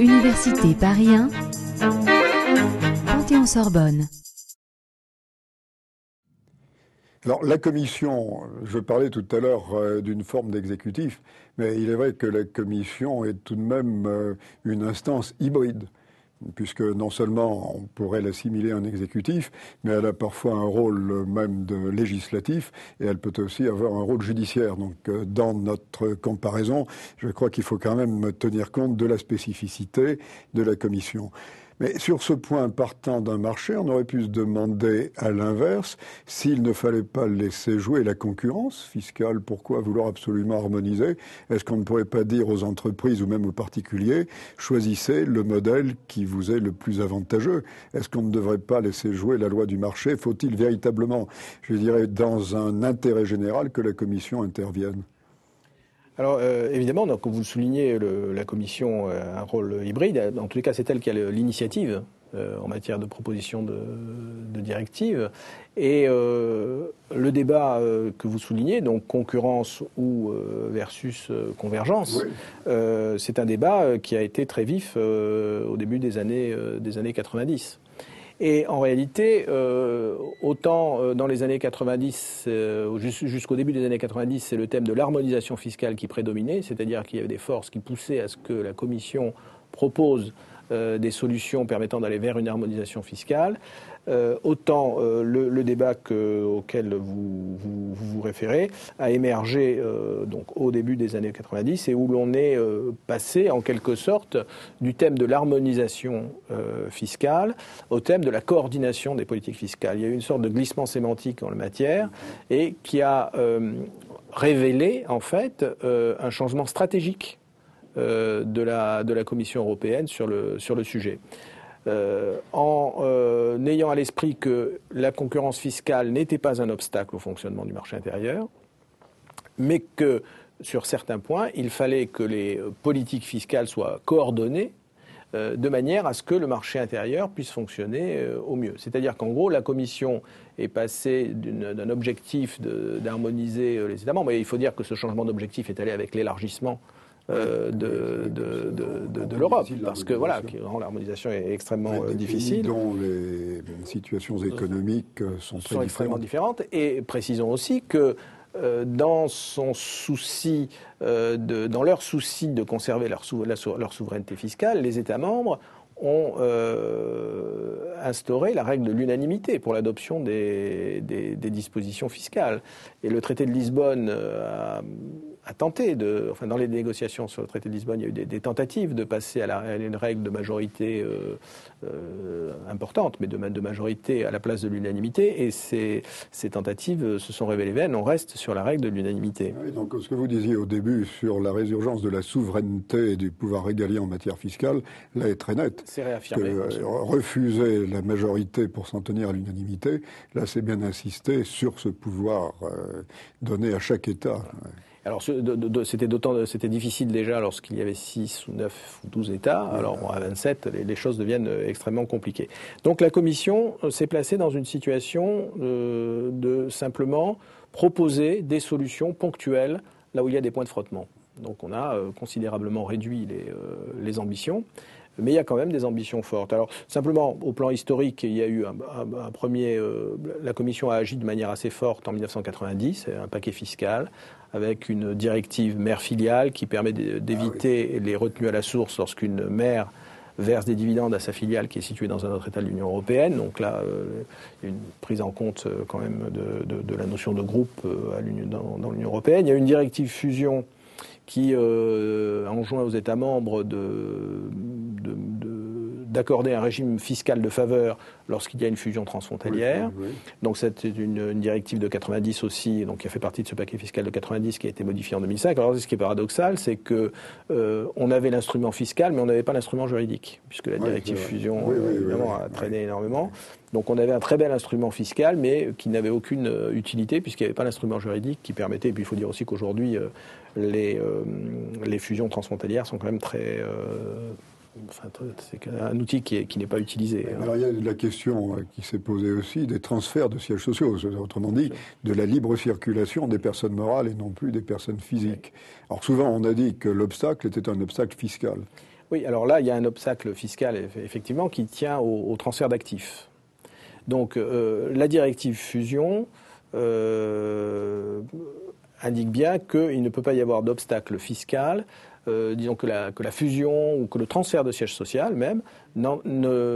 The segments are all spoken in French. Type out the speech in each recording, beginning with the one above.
Université Paris 1, Panthéon-Sorbonne. Alors la commission, je parlais tout à l'heure euh, d'une forme d'exécutif, mais il est vrai que la commission est tout de même euh, une instance hybride puisque non seulement on pourrait l'assimiler en exécutif, mais elle a parfois un rôle même de législatif et elle peut aussi avoir un rôle judiciaire. Donc euh, dans notre comparaison, je crois qu'il faut quand même tenir compte de la spécificité de la Commission. Mais sur ce point, partant d'un marché, on aurait pu se demander à l'inverse s'il ne fallait pas laisser jouer la concurrence fiscale. Pourquoi vouloir absolument harmoniser? Est-ce qu'on ne pourrait pas dire aux entreprises ou même aux particuliers choisissez le modèle qui vous est le plus avantageux? Est-ce qu'on ne devrait pas laisser jouer la loi du marché? Faut-il véritablement, je dirais, dans un intérêt général, que la Commission intervienne? Alors euh, évidemment, donc, vous soulignez, la Commission a un rôle hybride. En tous les cas, c'est elle qui a l'initiative euh, en matière de proposition de, de directive. Et euh, le débat que vous soulignez, donc concurrence ou versus convergence, c'est un débat qui a été très vif au début des années, des années 90. Et en réalité, euh, autant euh, dans les années 90, euh, jusqu'au début des années 90, c'est le thème de l'harmonisation fiscale qui prédominait, c'est-à-dire qu'il y avait des forces qui poussaient à ce que la Commission propose euh, des solutions permettant d'aller vers une harmonisation fiscale. Euh, autant euh, le, débat auquel vous, vous, référez a émergé au début des années 90 et où l'on est passé en quelque sorte du thème de l'harmonisation fiscale au thème de la coordination des politiques fiscales. Il y a eu une sorte de glissement sémantique en la matière et qui a révélé en fait un changement stratégique de, la, de la Commission européenne sur le, sujet. Euh, en euh, ayant à l'esprit que la concurrence fiscale n'était pas un obstacle au fonctionnement du marché intérieur, mais que sur certains points, il fallait que les politiques fiscales soient coordonnées de manière à ce que le marché intérieur puisse fonctionner au mieux. C'est-à-dire qu'en gros, la Commission est passée d'un objectif d'harmoniser les États membres, et il faut dire que ce changement d'objectif est allé avec l'élargissement euh, de, de, de, l'Europe, parce que voilà, l'harmonisation est extrêmement euh, difficile. Dont les situations économiques euh, sont, très extrêmement différentes. Et précisons aussi que dans son souci, de, dans leur souci de conserver leur, leur, souveraineté fiscale, les États membres ont instauré la règle de l'unanimité pour l'adoption des, des, des, dispositions fiscales. Et le traité de Lisbonne a a tenté de, enfin dans les négociations sur le traité de Lisbonne, il y a eu des, tentatives de passer à, la, une règle de majorité euh, euh, importante, mais de, de, majorité à la place de l'unanimité, et ces, ces, tentatives se sont révélées vaines. On reste sur la règle de l'unanimité. donc ce que vous disiez au début sur la résurgence de la souveraineté et du pouvoir régalien en matière fiscale, là est très net. C'est réaffirmé. Que, euh, refuser la majorité pour s'en tenir à l'unanimité, là c'est bien insister sur ce pouvoir donné à chaque État. Alors c'était d'autant c'était difficile déjà lorsqu'il y avait 6 ou 9 ou 12 États. Alors à 27, les, choses deviennent euh, extrêmement compliquées. Donc la Commission euh, s'est placée dans une situation euh, de, simplement proposer des solutions ponctuelles là où il y a des points de frottement. Donc on a considérablement réduit les, les ambitions mais il y a quand même des ambitions fortes. Alors simplement, au plan historique, il y a eu un, premier. Euh, la Commission a agi de manière assez forte en 1990, un paquet fiscal avec une directive mère filiale qui permet d'éviter ah les retenues à la source lorsqu'une mère verse des dividendes à sa filiale qui est située dans un autre État de l'Union européenne. Donc là, euh, il y a une prise en compte euh, quand même de, la notion de groupe dans, dans l'Union européenne. Il y a une directive fusion qui euh, enjoint aux États membres de, d'accorder un régime fiscal de faveur lorsqu'il y a une fusion transfrontalière. Donc c'est une, directive de 90 aussi, donc qui a fait partie de ce paquet fiscal de 90 qui a été modifié en 2005. Alors ce qui est paradoxal, c'est que euh, on avait l'instrument fiscal, mais on n'avait pas l'instrument juridique, puisque la directive fusion évidemment a traîné énormément. Donc on avait un très bel instrument fiscal, mais qui n'avait aucune euh, utilité puisqu'il n'y avait pas l'instrument juridique qui permettait. Et puis il faut dire aussi qu'aujourd'hui, euh, les, les fusions transfrontalières sont quand même très c'est un outil qui, n'est pas utilisé. Hein. Alors il y a la question qui s'est posée aussi des transferts de sièges sociaux, autrement dit, de la libre circulation des personnes morales et non plus des personnes physiques. Alors souvent on a dit que l'obstacle était un obstacle fiscal. Oui, alors là il y a un obstacle fiscal effectivement qui tient au, transfert d'actifs. Donc la directive fusion euh, indique bien qu'il ne peut pas y avoir d'obstacle fiscal, euh, disons que la, que la, fusion ou que le transfert de siège social même n'entraîne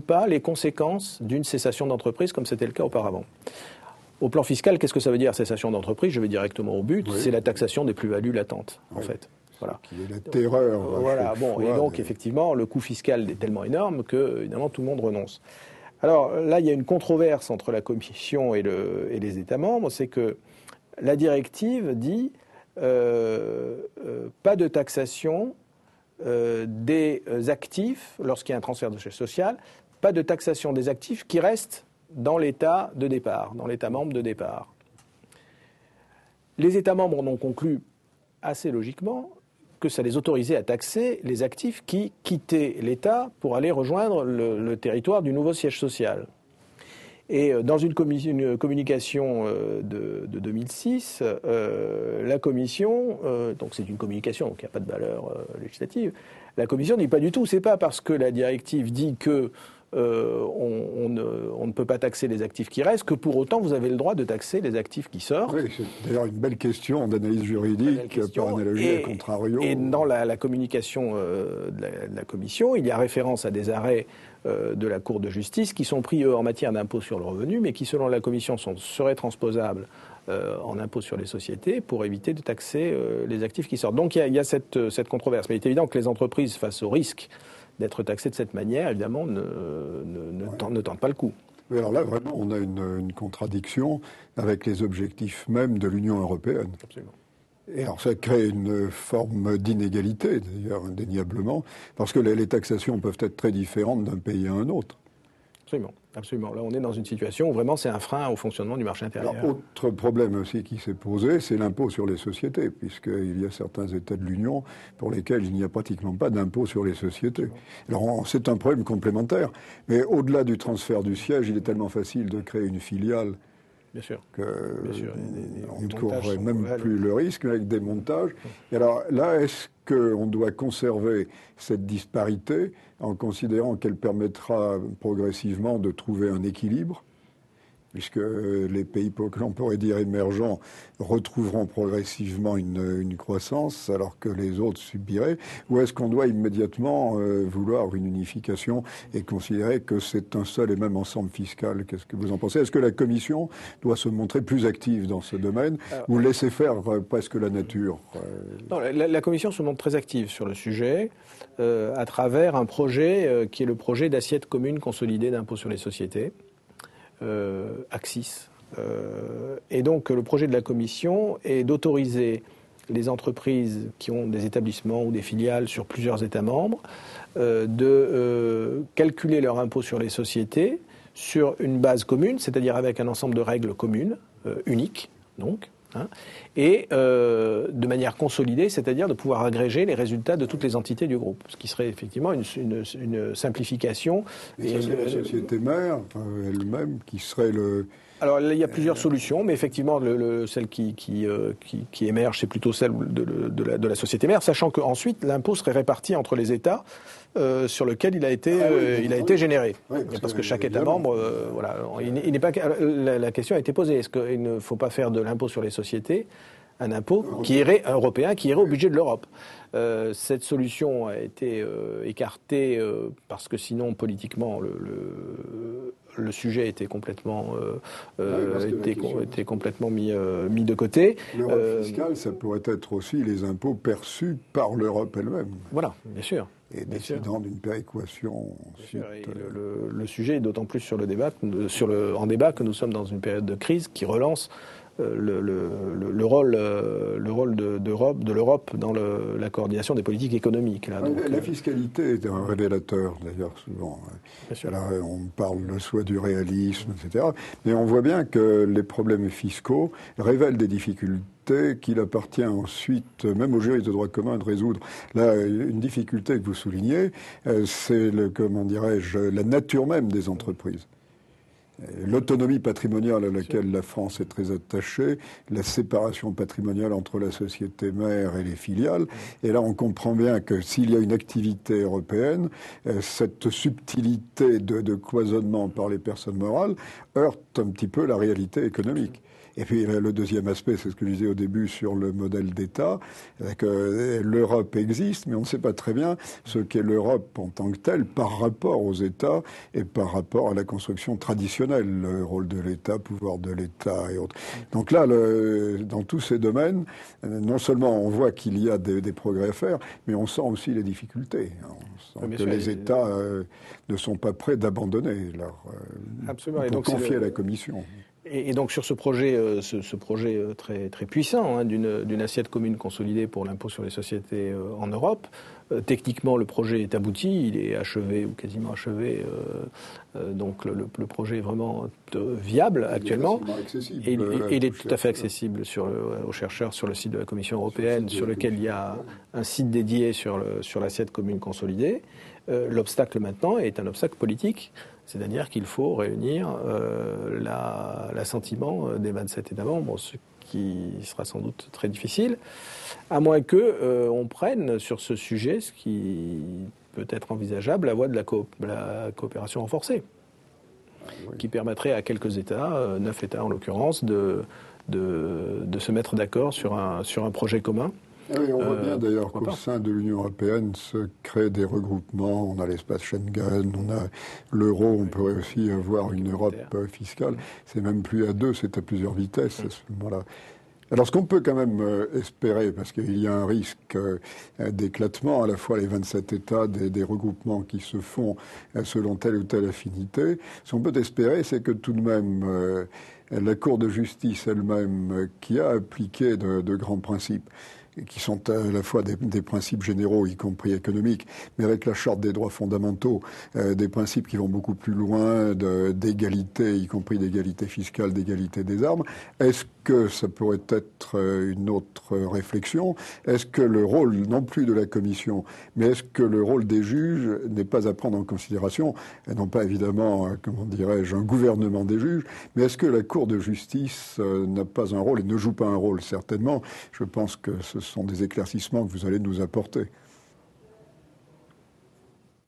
pas les conséquences d'une cessation d'entreprise comme c'était le cas auparavant. Au plan fiscal, qu'est-ce que ça veut dire cessation d'entreprise? Je vais directement au but, c'est la taxation des plus-values latentes, en fait. Voilà. Qui est la terreur. Voilà, bon, et donc effectivement, le coût fiscal est tellement énorme que, évidemment, tout le monde renonce. Alors là, il y a une controverse entre la Commission et, les États membres, c'est que la directive dit euh, euh, pas de taxation euh, des actifs lorsqu'il y a un transfert de chèque social, pas de taxation des actifs qui restent dans l'État de départ, dans l'État membre de départ. Les États membres en ont conclu assez logiquement que ça les autorisait à taxer les actifs qui quittaient l'État pour aller rejoindre le, territoire du nouveau siège social. Et euh, dans une, communication euh, de, 2006, euh, la Commission, donc c'est une communication, donc il n'y a pas de valeur législative, la Commission dit pas du tout, c'est pas parce que la directive dit que euh, on, ne, peut pas taxer les actifs qui restent, que pour autant vous avez le droit de taxer les actifs qui sortent. Oui, c'est d'ailleurs une belle question d'analyse juridique par analogie et, contrario. Et dans la, communication euh, de, la, Commission, il y a référence à des arrêts de la Cour de justice qui sont pris, eux, en matière d'impôt sur le revenu, mais qui, selon la Commission, sont, seraient transposables en impôt sur les sociétés pour éviter de taxer les actifs qui sortent. Donc il y a, il y a cette, cette, controverse. Mais il est évident que les entreprises, face au risque d'être taxé de cette manière, évidemment, ne, ne, tente, pas le coup. Mais alors là, vraiment, on a une, contradiction avec les objectifs même de l'Union européenne. Absolument. Et alors ça crée une forme d'inégalité, d'ailleurs, indéniablement, parce que les taxations peuvent être très différentes d'un pays à un autre. Absolument. Absolument. Là, on est dans une situation où vraiment c'est un frein au fonctionnement du marché intérieur. Alors, autre problème aussi qui s'est posé, c'est l'impôt sur les sociétés, puisqu'il y a certains États de l'Union pour lesquels il n'y a pratiquement pas d'impôt sur les sociétés. Alors, c'est un problème complémentaire. Mais au-delà du transfert du siège, il est tellement facile de créer une filiale Bien sûr. Que on ne courrait même plus le risque avec des montages. Et alors là, est-ce qu'on doit conserver cette disparité en considérant qu'elle permettra progressivement de trouver un équilibre? Puisque les pays que l'on pourrait dire émergents retrouveront progressivement une, croissance alors que les autres subiraient. Ou est-ce qu'on doit immédiatement euh, vouloir une unification et considérer que c'est un seul et même ensemble fiscal? Qu'est-ce que vous en pensez? Est-ce que la Commission doit se montrer plus active dans ce domaine ou laisser faire euh, presque la nature euh? non, la, Commission se montre très active sur le sujet à travers un projet qui est le projet d'assiette commune consolidée d'impôt sur les sociétés. euh, Axis. Euh, et donc le projet de la Commission est d'autoriser les entreprises qui ont des établissements ou des filiales sur plusieurs États membres euh, de calculer leur impôt sur les sociétés sur une base commune, c'est-à-dire avec un ensemble de règles communes, uniques, donc, Hein, et euh, de manière consolidée, c'est-à-dire de pouvoir agréger les résultats de toutes les entités du groupe, ce qui serait effectivement une, une, simplification. Et, c'est la société mère elle-même qui serait le, alors il y a plusieurs solutions, mais effectivement le, celle qui, euh, qui, qui, émerge, c'est plutôt celle de, de, la, de, la, société mère, sachant qu'ensuite l'impôt serait réparti entre les États euh, sur lequel il a été, ah euh, il a été généré. parce, que, chaque État membre, voilà, il, n'est pas, la, question a été posée, est-ce qu'il ne faut pas faire de l'impôt sur les sociétés un impôt qui irait européen, qui irait au budget de l'Europe? cette solution a été écartée parce que sinon politiquement le, le sujet était complètement, euh, euh était, complètement mis, euh, mis de côté. L'Europe euh, fiscale, ça pourrait être aussi les impôts perçus par l'Europe elle-même. Voilà, bien sûr. Et décidant d'une péréquation. Le, le, sujet est d'autant plus sur le débat, sur le, en débat que nous sommes dans une période de crise qui relance euh, le, le, rôle, euh, le rôle de, de l'Europe dans la coordination des politiques économiques. Là, la, euh, fiscalité est un révélateur, d'ailleurs, souvent. on parle soit du réalisme, etc. Mais on voit bien que les problèmes fiscaux révèlent des difficultés difficulté qu'il appartient ensuite, même aux juristes de droit commun, de résoudre. Là, une difficulté que vous soulignez, c'est le, comment dirais-je, la nature même des entreprises. L'autonomie patrimoniale à laquelle la France est très attachée, la séparation patrimoniale entre la société mère et les filiales. Et là, on comprend bien que s'il y a une activité européenne, euh, cette subtilité de, de cloisonnement par les personnes morales heurte un petit peu la réalité économique. Et puis le deuxième aspect, c'est ce que je disais au début sur le modèle d'État, que euh, l'Europe existe, mais on ne sait pas très bien ce qu'est l'Europe en tant que telle par rapport aux États et par rapport à la construction traditionnelle, le rôle de l'État, pouvoir de l'État et autres. Donc là, le, dans tous ces domaines, euh, non seulement on voit qu'il y a des, des, progrès à faire, mais on sent aussi les difficultés. On sent que les États euh, ne sont pas prêts d'abandonner leur Absolument. pour confier à la Commission. Et, donc sur ce projet, euh, ce, projet euh, très, très puissant hein, d'une assiette commune consolidée pour l'impôt sur les sociétés euh, en Europe, techniquement le projet est abouti, il est achevé ou quasiment achevé. donc le, projet est vraiment viable actuellement. et, il est tout à fait accessible sur aux chercheurs sur le site de la Commission européenne, sur lequel il y a un site dédié sur l'assiette sur commune consolidée. L'obstacle maintenant est un obstacle politique. C'est-à-dire qu'il faut réunir euh, l'assentiment euh, des 27 États membres, ce qui sera sans doute très difficile, à moins qu'on euh, prenne sur ce sujet, ce qui peut être envisageable, la voie de la, coopération renforcée, qui permettrait à quelques États, neuf États en l'occurrence, de, de, se mettre d'accord sur un, sur un projet commun oui, on voit bien euh, d'ailleurs qu'au sein de l'Union européenne se créent des regroupements. On a l'espace Schengen, on a l'euro, on pourrait aussi avoir une Europe fiscale. C'est même plus à deux, c'est à plusieurs vitesses à ce moment-là. Alors, ce qu'on peut quand même euh, espérer, parce qu'il y a un risque euh, d'éclatement, à la fois les 27 États, des, regroupements qui se font selon telle ou telle affinité, ce qu'on peut espérer, c'est que tout de même, la Cour de justice elle-même, qui a appliqué de grands principes, qui sont à la fois des, principes généraux, y compris économiques, mais avec la charte des droits fondamentaux, euh, des principes qui vont beaucoup plus loin d'égalité, y compris d'égalité fiscale, d'égalité des armes. Est-ce que ça pourrait être euh, une autre réflexion? Est-ce que le rôle, non plus de la Commission, mais est-ce que le rôle des juges n'est pas à prendre en considération? Et Non pas évidemment, euh, comment dirais-je, un gouvernement des juges, mais est-ce que la Cour de justice n'a pas un rôle et ne joue pas un rôle? Certainement. Je pense que ce ce sont des éclaircissements que vous allez nous apporter.